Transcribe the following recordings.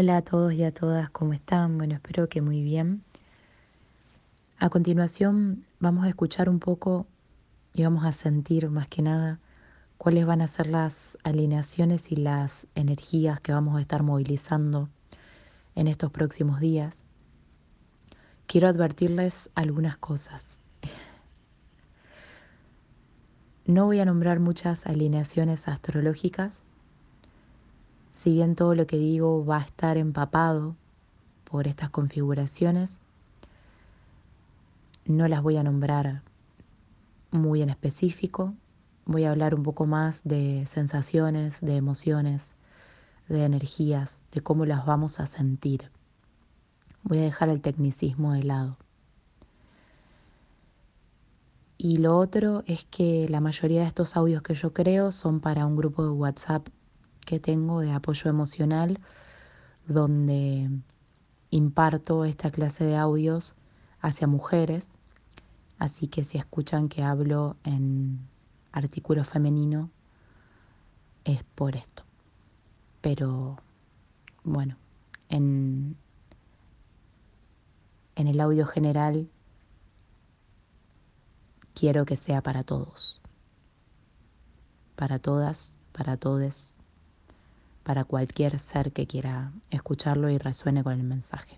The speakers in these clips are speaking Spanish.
Hola a todos y a todas, ¿cómo están? Bueno, espero que muy bien. A continuación vamos a escuchar un poco y vamos a sentir más que nada cuáles van a ser las alineaciones y las energías que vamos a estar movilizando en estos próximos días. Quiero advertirles algunas cosas. No voy a nombrar muchas alineaciones astrológicas si bien todo lo que digo va a estar empapado por estas configuraciones, no las voy a nombrar muy en específico. Voy a hablar un poco más de sensaciones, de emociones, de energías, de cómo las vamos a sentir. Voy a dejar el tecnicismo de lado. Y lo otro es que la mayoría de estos audios que yo creo son para un grupo de WhatsApp que tengo de apoyo emocional, donde imparto esta clase de audios hacia mujeres. Así que si escuchan que hablo en artículo femenino, es por esto. Pero bueno, en, en el audio general quiero que sea para todos, para todas, para todes para cualquier ser que quiera escucharlo y resuene con el mensaje.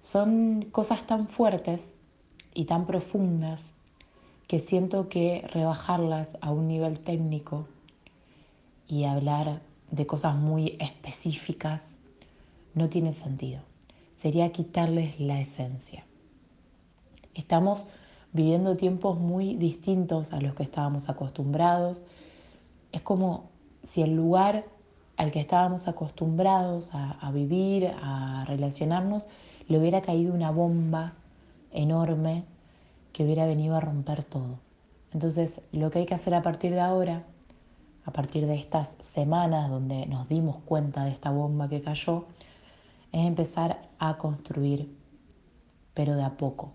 Son cosas tan fuertes y tan profundas que siento que rebajarlas a un nivel técnico y hablar de cosas muy específicas no tiene sentido. Sería quitarles la esencia. Estamos viviendo tiempos muy distintos a los que estábamos acostumbrados. Es como si el lugar al que estábamos acostumbrados a, vivir, a relacionarnos, le hubiera caído una bomba enorme que hubiera venido a romper todo. Entonces, lo que hay que hacer a partir de ahora, a partir de estas semanas donde nos dimos cuenta de esta bomba que cayó, es empezar a construir, pero de a poco.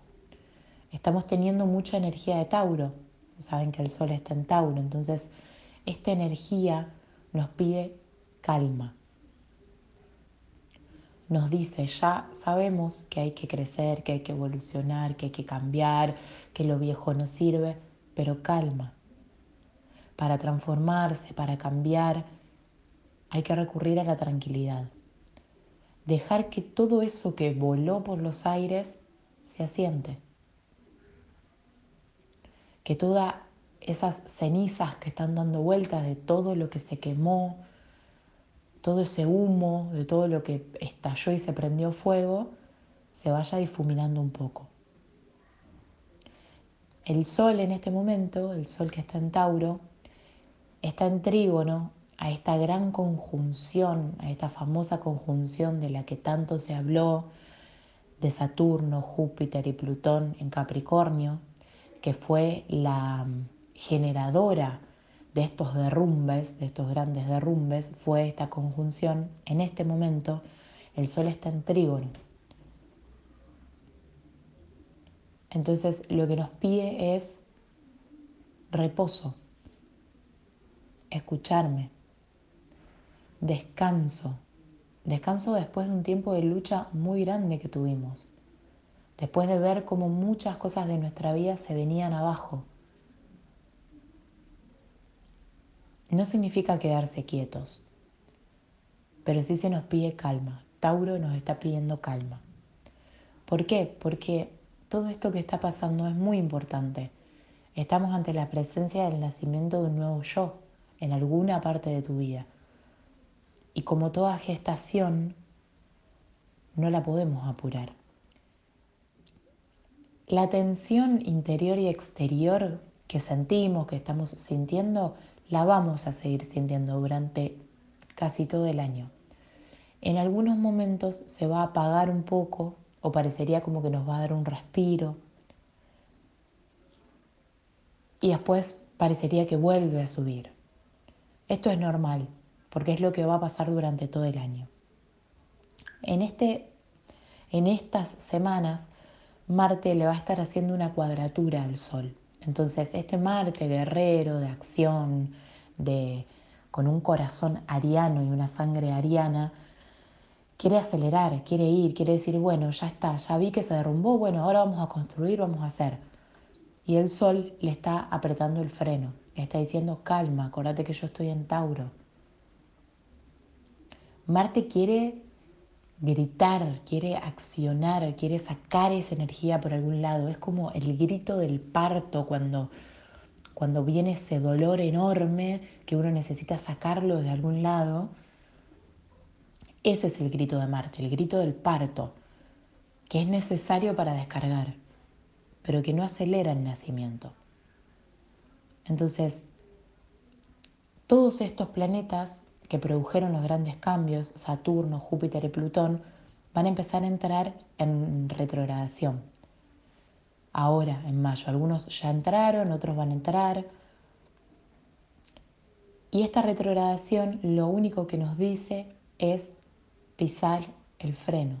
Estamos teniendo mucha energía de Tauro, saben que el Sol está en Tauro, entonces esta energía nos pide calma. Nos dice, ya sabemos que hay que crecer, que hay que evolucionar, que hay que cambiar, que lo viejo no sirve, pero calma. Para transformarse, para cambiar, hay que recurrir a la tranquilidad. Dejar que todo eso que voló por los aires se asiente. Que toda esas cenizas que están dando vueltas de todo lo que se quemó, todo ese humo, de todo lo que estalló y se prendió fuego, se vaya difuminando un poco. El sol en este momento, el sol que está en Tauro, está en trígono a esta gran conjunción, a esta famosa conjunción de la que tanto se habló, de Saturno, Júpiter y Plutón en Capricornio, que fue la generadora de estos derrumbes, de estos grandes derrumbes, fue esta conjunción. En este momento el Sol está en trígono. Entonces lo que nos pide es reposo, escucharme, descanso, descanso después de un tiempo de lucha muy grande que tuvimos, después de ver cómo muchas cosas de nuestra vida se venían abajo No significa quedarse quietos, pero sí se nos pide calma. Tauro nos está pidiendo calma. ¿Por qué? Porque todo esto que está pasando es muy importante. Estamos ante la presencia del nacimiento de un nuevo yo en alguna parte de tu vida. Y como toda gestación, no la podemos apurar. La tensión interior y exterior que sentimos, que estamos sintiendo, la vamos a seguir sintiendo durante casi todo el año. En algunos momentos se va a apagar un poco o parecería como que nos va a dar un respiro y después parecería que vuelve a subir. Esto es normal porque es lo que va a pasar durante todo el año. En, este, en estas semanas Marte le va a estar haciendo una cuadratura al Sol. Entonces, este Marte guerrero de acción, de, con un corazón ariano y una sangre ariana, quiere acelerar, quiere ir, quiere decir, bueno, ya está, ya vi que se derrumbó, bueno, ahora vamos a construir, vamos a hacer. Y el sol le está apretando el freno, le está diciendo, calma, acordate que yo estoy en Tauro. Marte quiere gritar, quiere accionar, quiere sacar esa energía por algún lado. Es como el grito del parto cuando, cuando viene ese dolor enorme que uno necesita sacarlo de algún lado. Ese es el grito de Marte, el grito del parto, que es necesario para descargar, pero que no acelera el nacimiento. Entonces, todos estos planetas que produjeron los grandes cambios, Saturno, Júpiter y Plutón, van a empezar a entrar en retrogradación. Ahora, en mayo, algunos ya entraron, otros van a entrar. Y esta retrogradación lo único que nos dice es pisar el freno,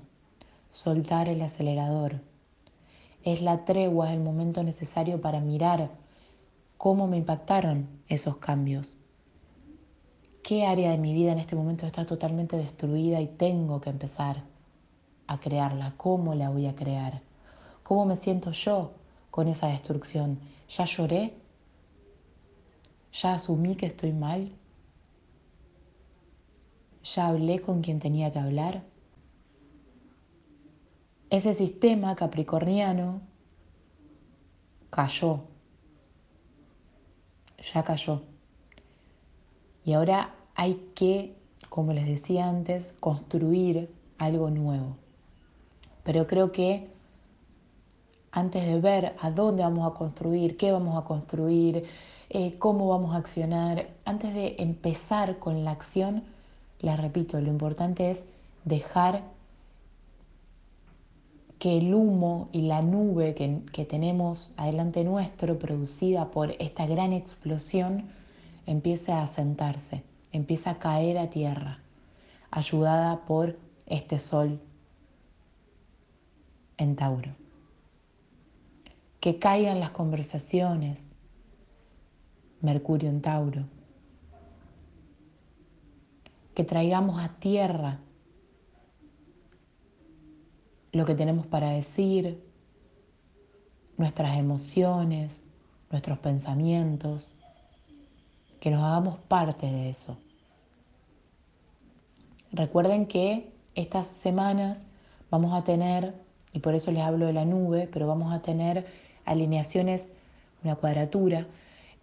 soltar el acelerador. Es la tregua, es el momento necesario para mirar cómo me impactaron esos cambios qué área de mi vida en este momento está totalmente destruida y tengo que empezar a crearla, cómo la voy a crear, cómo me siento yo con esa destrucción. ¿Ya lloré? ¿Ya asumí que estoy mal? ¿Ya hablé con quien tenía que hablar? Ese sistema capricorniano cayó, ya cayó. Y ahora hay que, como les decía antes, construir algo nuevo. Pero creo que antes de ver a dónde vamos a construir, qué vamos a construir, eh, cómo vamos a accionar, antes de empezar con la acción, les repito, lo importante es dejar que el humo y la nube que, que tenemos adelante nuestro, producida por esta gran explosión, empiece a sentarse, empieza a caer a tierra, ayudada por este sol en Tauro. Que caigan las conversaciones, Mercurio en Tauro. Que traigamos a tierra lo que tenemos para decir, nuestras emociones, nuestros pensamientos, que nos hagamos parte de eso. Recuerden que estas semanas vamos a tener, y por eso les hablo de la nube, pero vamos a tener alineaciones, una cuadratura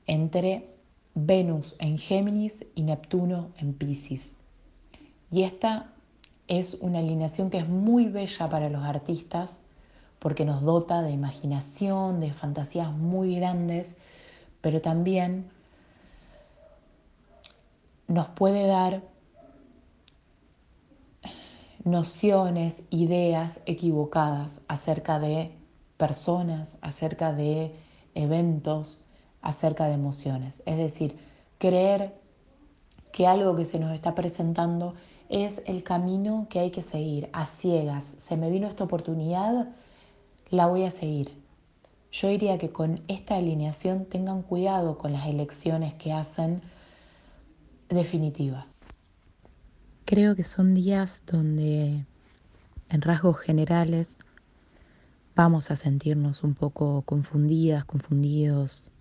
entre Venus en Géminis y Neptuno en Pisces. Y esta es una alineación que es muy bella para los artistas porque nos dota de imaginación, de fantasías muy grandes, pero también nos puede dar nociones, ideas equivocadas acerca de personas, acerca de eventos, acerca de emociones. Es decir, creer que algo que se nos está presentando es el camino que hay que seguir, a ciegas. Se me vino esta oportunidad, la voy a seguir. Yo diría que con esta alineación tengan cuidado con las elecciones que hacen definitivas. Creo que son días donde en rasgos generales vamos a sentirnos un poco confundidas, confundidos,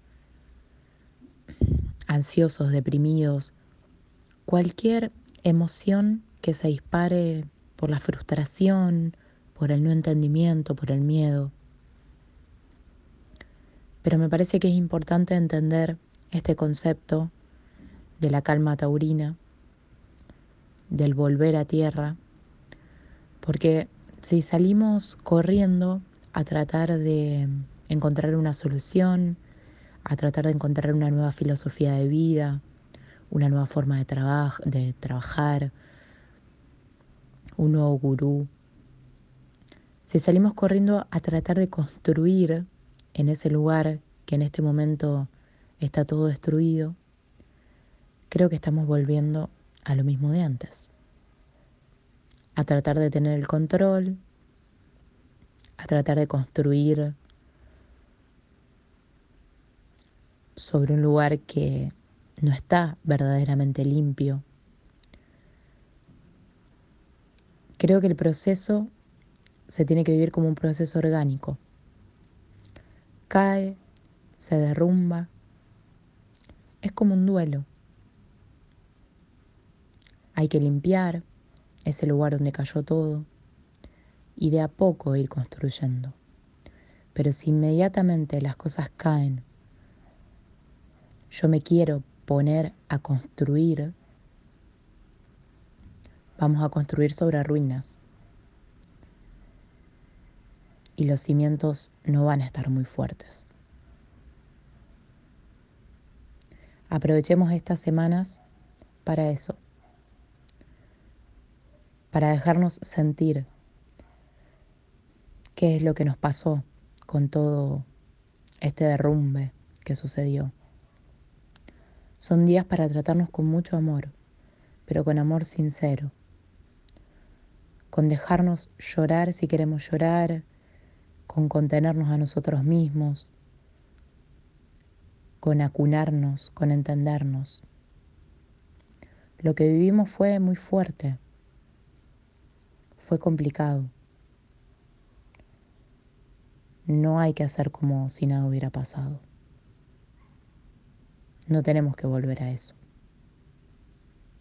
ansiosos, deprimidos, cualquier emoción que se dispare por la frustración, por el no entendimiento, por el miedo. Pero me parece que es importante entender este concepto de la calma taurina, del volver a tierra, porque si salimos corriendo a tratar de encontrar una solución, a tratar de encontrar una nueva filosofía de vida, una nueva forma de, de trabajar, un nuevo gurú. Si salimos corriendo a tratar de construir en ese lugar que en este momento está todo destruido, creo que estamos volviendo a lo mismo de antes. A tratar de tener el control, a tratar de construir sobre un lugar que no está verdaderamente limpio, Creo que el proceso se tiene que vivir como un proceso orgánico. Cae, se derrumba. Es como un duelo. Hay que limpiar ese lugar donde cayó todo y de a poco ir construyendo. Pero si inmediatamente las cosas caen, yo me quiero poner a construir, vamos a construir sobre ruinas. Y los cimientos no van a estar muy fuertes. Aprovechemos estas semanas para eso, para dejarnos sentir qué es lo que nos pasó con todo este derrumbe que sucedió. Son días para tratarnos con mucho amor, pero con amor sincero, con dejarnos llorar si queremos llorar, con contenernos a nosotros mismos, con acunarnos, con entendernos. Lo que vivimos fue muy fuerte, fue complicado. No hay que hacer como si nada hubiera pasado. No tenemos que volver a eso.